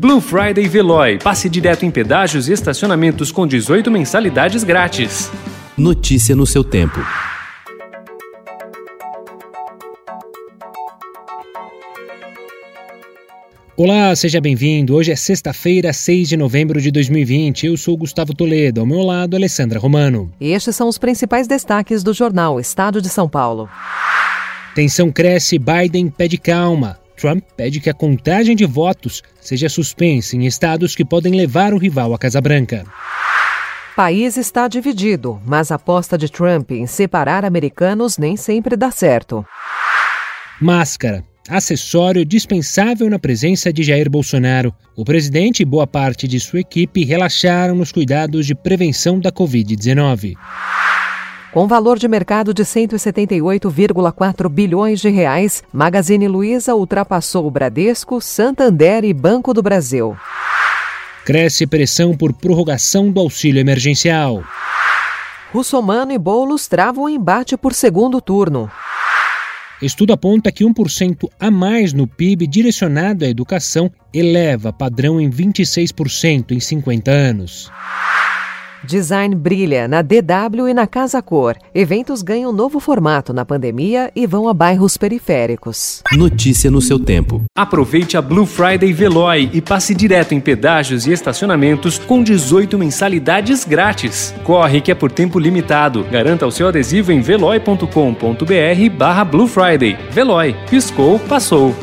Blue Friday Veloy. Passe direto em pedágios e estacionamentos com 18 mensalidades grátis. Notícia no seu tempo. Olá, seja bem-vindo. Hoje é sexta-feira, 6 de novembro de 2020. Eu sou Gustavo Toledo. Ao meu lado, Alessandra Romano. Estes são os principais destaques do jornal Estado de São Paulo. Tensão cresce, Biden pede calma. Trump pede que a contagem de votos seja suspensa em estados que podem levar o rival à Casa Branca. País está dividido, mas a aposta de Trump em separar americanos nem sempre dá certo. Máscara acessório dispensável na presença de Jair Bolsonaro. O presidente e boa parte de sua equipe relaxaram nos cuidados de prevenção da Covid-19. Com valor de mercado de 178,4 bilhões de reais, Magazine Luiza ultrapassou o Bradesco, Santander e Banco do Brasil. Cresce pressão por prorrogação do auxílio emergencial. Russomano e Boulos travam o embate por segundo turno. Estudo aponta que 1% a mais no PIB direcionado à educação eleva padrão em 26% em 50 anos. Design brilha na DW e na Casa Cor. Eventos ganham novo formato na pandemia e vão a bairros periféricos. Notícia no seu tempo. Aproveite a Blue Friday Veloy e passe direto em pedágios e estacionamentos com 18 mensalidades grátis. Corre que é por tempo limitado. Garanta o seu adesivo em veloy.com.br barra Blue Friday. Veloy. Piscou, passou.